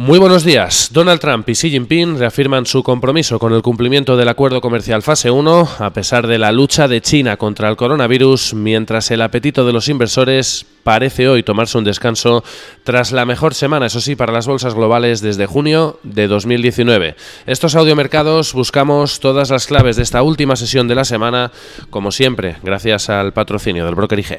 Muy buenos días. Donald Trump y Xi Jinping reafirman su compromiso con el cumplimiento del acuerdo comercial fase 1, a pesar de la lucha de China contra el coronavirus, mientras el apetito de los inversores parece hoy tomarse un descanso tras la mejor semana, eso sí, para las bolsas globales desde junio de 2019. Estos audiomercados buscamos todas las claves de esta última sesión de la semana, como siempre, gracias al patrocinio del broker IG.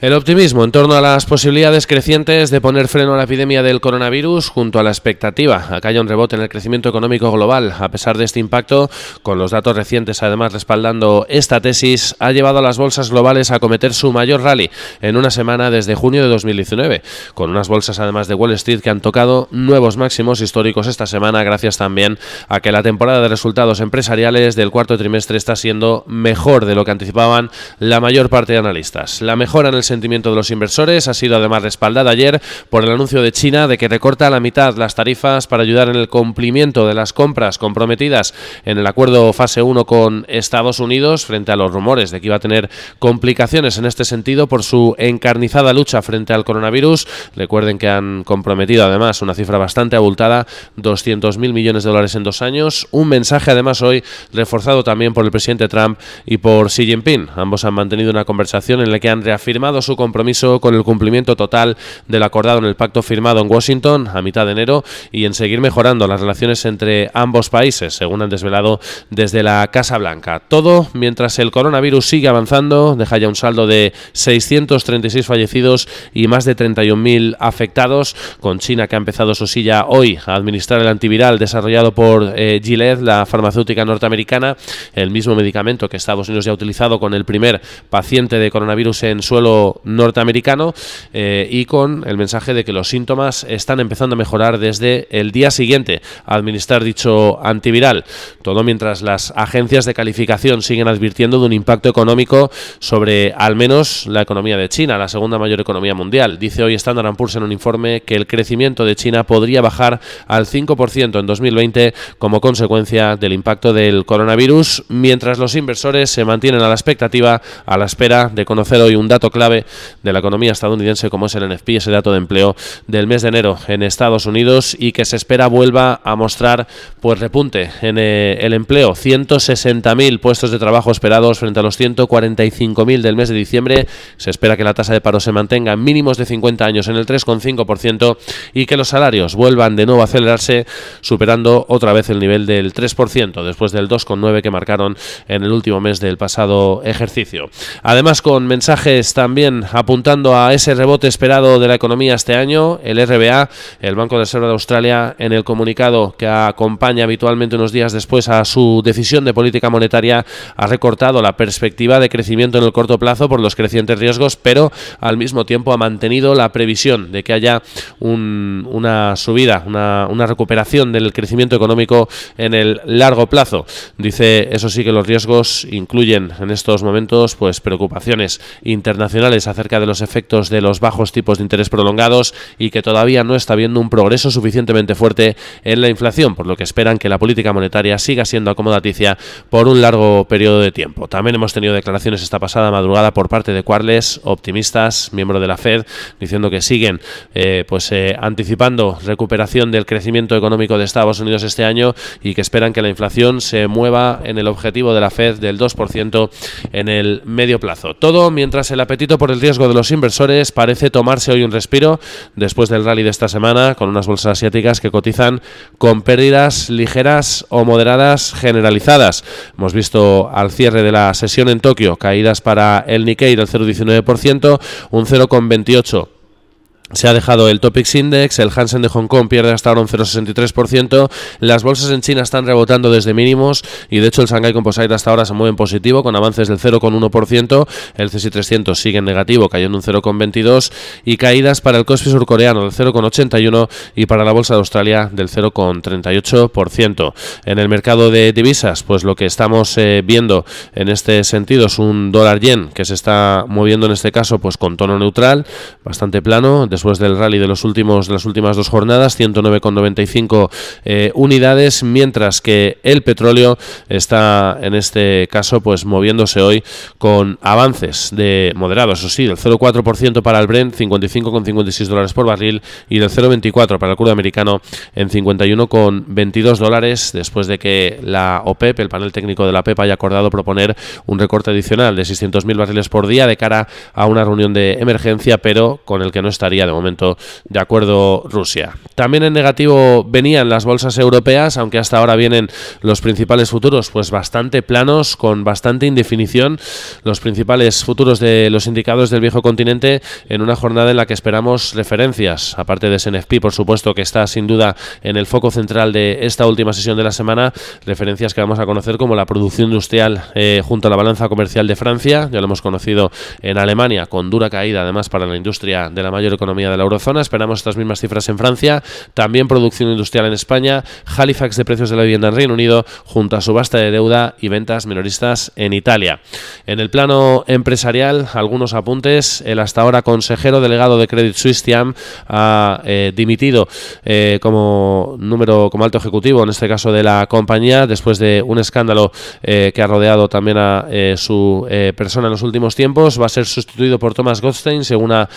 El optimismo en torno a las posibilidades crecientes de poner freno a la epidemia del coronavirus junto a la expectativa a que haya un rebote en el crecimiento económico global. A pesar de este impacto, con los datos recientes además respaldando esta tesis, ha llevado a las bolsas globales a cometer su mayor rally en una semana desde junio de 2019, con unas bolsas además de Wall Street que han tocado nuevos máximos históricos esta semana gracias también a que la temporada de resultados empresariales del cuarto trimestre está siendo mejor de lo que anticipaban la mayor parte de analistas. La mejora en el sentimiento de los inversores ha sido además respaldada ayer por el anuncio de China de que recorta a la mitad las tarifas para ayudar en el cumplimiento de las compras comprometidas en el acuerdo fase 1 con Estados Unidos frente a los rumores de que iba a tener complicaciones en este sentido por su encarnizada lucha frente al coronavirus. Recuerden que han comprometido además una cifra bastante abultada, 200.000 millones de dólares en dos años. Un mensaje además hoy reforzado también por el presidente Trump y por Xi Jinping. Ambos han mantenido una conversación en la que han reafirmado su compromiso con el cumplimiento total del acordado en el pacto firmado en Washington a mitad de enero y en seguir mejorando las relaciones entre ambos países, según han desvelado desde la Casa Blanca. Todo mientras el coronavirus sigue avanzando, deja ya un saldo de 636 fallecidos y más de 31.000 afectados, con China que ha empezado su silla hoy a administrar el antiviral desarrollado por eh, Gilead, la farmacéutica norteamericana, el mismo medicamento que Estados Unidos ya ha utilizado con el primer paciente de coronavirus en suelo norteamericano eh, y con el mensaje de que los síntomas están empezando a mejorar desde el día siguiente a administrar dicho antiviral. Todo mientras las agencias de calificación siguen advirtiendo de un impacto económico sobre al menos la economía de China, la segunda mayor economía mundial. Dice hoy Standard Poor's en un informe que el crecimiento de China podría bajar al 5% en 2020 como consecuencia del impacto del coronavirus, mientras los inversores se mantienen a la expectativa a la espera de conocer hoy un dato clave de la economía estadounidense como es el NFP, ese dato de empleo del mes de enero en Estados Unidos y que se espera vuelva a mostrar pues repunte en eh, el empleo, 160.000 puestos de trabajo esperados frente a los 145.000 del mes de diciembre. Se espera que la tasa de paro se mantenga en mínimos de 50 años en el 3,5% y que los salarios vuelvan de nuevo a acelerarse superando otra vez el nivel del 3% después del 2,9 que marcaron en el último mes del pasado ejercicio. Además con mensajes también apuntando a ese rebote esperado de la economía este año, el RBA, el Banco de Reserva de Australia, en el comunicado que acompaña habitualmente unos días después a su decisión de política monetaria, ha recortado la perspectiva de crecimiento en el corto plazo por los crecientes riesgos, pero al mismo tiempo ha mantenido la previsión de que haya una subida, una, una recuperación del crecimiento económico en el largo plazo. Dice, eso sí, que los riesgos incluyen en estos momentos pues preocupaciones internacionales acerca de los efectos de los bajos tipos de interés prolongados y que todavía no está habiendo un progreso suficientemente fuerte en la inflación, por lo que esperan que la política monetaria siga siendo acomodaticia por un largo periodo de tiempo. También hemos tenido declaraciones esta pasada madrugada por parte de Quarles, optimistas, miembro de la Fed, diciendo que siguen eh, pues eh, anticipando recuperación del crecimiento económico de Estados Unidos este año y que esperan que la inflación se mueva en el objetivo de la Fed del 2% en el medio plazo. Todo mientras el apetito por el riesgo de los inversores parece tomarse hoy un respiro después del rally de esta semana con unas bolsas asiáticas que cotizan con pérdidas ligeras o moderadas generalizadas. Hemos visto al cierre de la sesión en Tokio caídas para el Nikkei del 0,19%, un 0,28% se ha dejado el Topix Index, el Hansen de Hong Kong pierde hasta ahora un 0,63%, las bolsas en China están rebotando desde mínimos y de hecho el Shanghai Composite hasta ahora se mueve en positivo con avances del 0,1%, el CSI 300 sigue en negativo cayendo un 0,22% y caídas para el Kospi surcoreano del 0,81% y para la bolsa de Australia del 0,38%. En el mercado de divisas, pues lo que estamos eh, viendo en este sentido es un dólar yen que se está moviendo en este caso pues con tono neutral, bastante plano, después del rally de los últimos las últimas dos jornadas, 109,95 eh, unidades, mientras que el petróleo está en este caso pues moviéndose hoy con avances de moderados, eso sí, del 0,4% para el Brent, 55,56 dólares por barril y del 0,24 para el crudo americano en 51,22 dólares después de que la OPEP, el panel técnico de la OPEP, haya acordado proponer un recorte adicional de 600.000 barriles por día de cara a una reunión de emergencia, pero con el que no estaría de momento de acuerdo Rusia. También en negativo venían las bolsas europeas, aunque hasta ahora vienen los principales futuros pues bastante planos, con bastante indefinición, los principales futuros de los indicadores del viejo continente en una jornada en la que esperamos referencias, aparte de SNFP, por supuesto, que está sin duda en el foco central de esta última sesión de la semana, referencias que vamos a conocer como la producción industrial eh, junto a la balanza comercial de Francia, ya lo hemos conocido en Alemania, con dura caída además para la industria de la mayor economía de la eurozona. Esperamos estas mismas cifras en Francia. También producción industrial en España. Halifax de precios de la vivienda en Reino Unido, junto a subasta de deuda y ventas minoristas en Italia. En el plano empresarial, algunos apuntes. El hasta ahora consejero delegado de Credit Suisse, Tiam, ha eh, dimitido eh, como número, como alto ejecutivo, en este caso de la compañía, después de un escándalo eh, que ha rodeado también a su persona en los últimos tiempos. Va a ser sustituido por Thomas Goldstein, según ha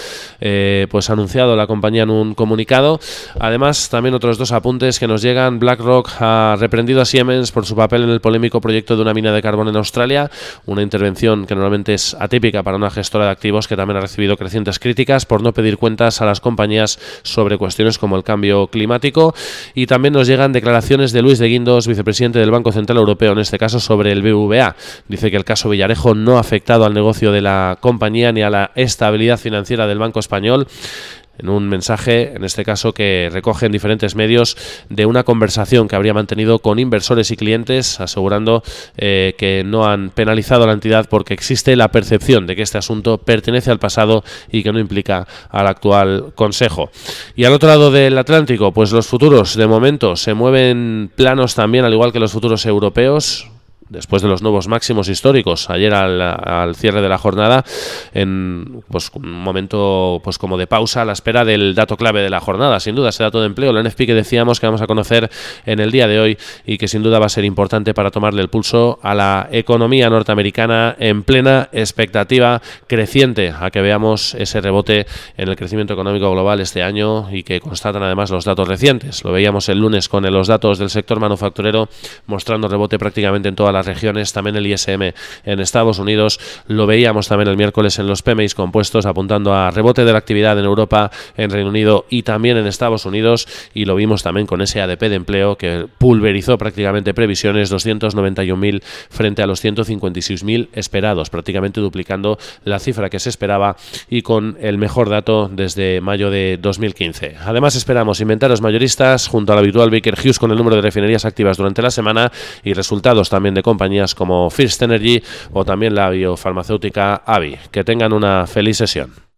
pues anunciado la compañía en un comunicado. Además, también otros dos apuntes que nos llegan. BlackRock ha reprendido a Siemens por su papel en el polémico proyecto de una mina de carbón en Australia, una intervención que normalmente es atípica para una gestora de activos que también ha recibido crecientes críticas por no pedir cuentas a las compañías sobre cuestiones como el cambio climático. Y también nos llegan declaraciones de Luis de Guindos, vicepresidente del Banco Central Europeo, en este caso sobre el BVA. Dice que el caso Villarejo no ha afectado al negocio de la compañía ni a la estabilidad financiera del Banco Español en un mensaje, en este caso que recoge en diferentes medios, de una conversación que habría mantenido con inversores y clientes, asegurando eh, que no han penalizado a la entidad porque existe la percepción de que este asunto pertenece al pasado y que no implica al actual Consejo. Y al otro lado del Atlántico, pues los futuros de momento se mueven planos también, al igual que los futuros europeos, después de los nuevos máximos históricos ayer al, cierre de la jornada en pues un momento pues como de pausa a la espera del dato clave de la jornada. Sin duda ese dato de empleo el NFP que decíamos que vamos a conocer en el día de hoy y que sin duda va a ser importante para tomarle el pulso a la economía norteamericana en plena expectativa creciente. A que veamos ese rebote en el crecimiento económico global este año y que constatan además los datos recientes. Lo veíamos el lunes con los datos del sector manufacturero mostrando rebote prácticamente en toda la regiones, también el ISM en Estados Unidos. Lo veíamos también el miércoles en los PMIs compuestos, apuntando a rebote de la actividad en Europa, en Reino Unido y también en Estados Unidos. Y lo vimos también con ese ADP de empleo que pulverizó prácticamente previsiones, 291.000 frente a los 156.000 esperados, prácticamente duplicando la cifra que se esperaba y con el mejor dato desde mayo de 2015. Además, esperamos inventarios mayoristas junto al habitual Baker Hughes con el número de refinerías activas durante la semana y resultados también de compañías como First Energy o también la biofarmacéutica Avi. Que tengan una feliz sesión.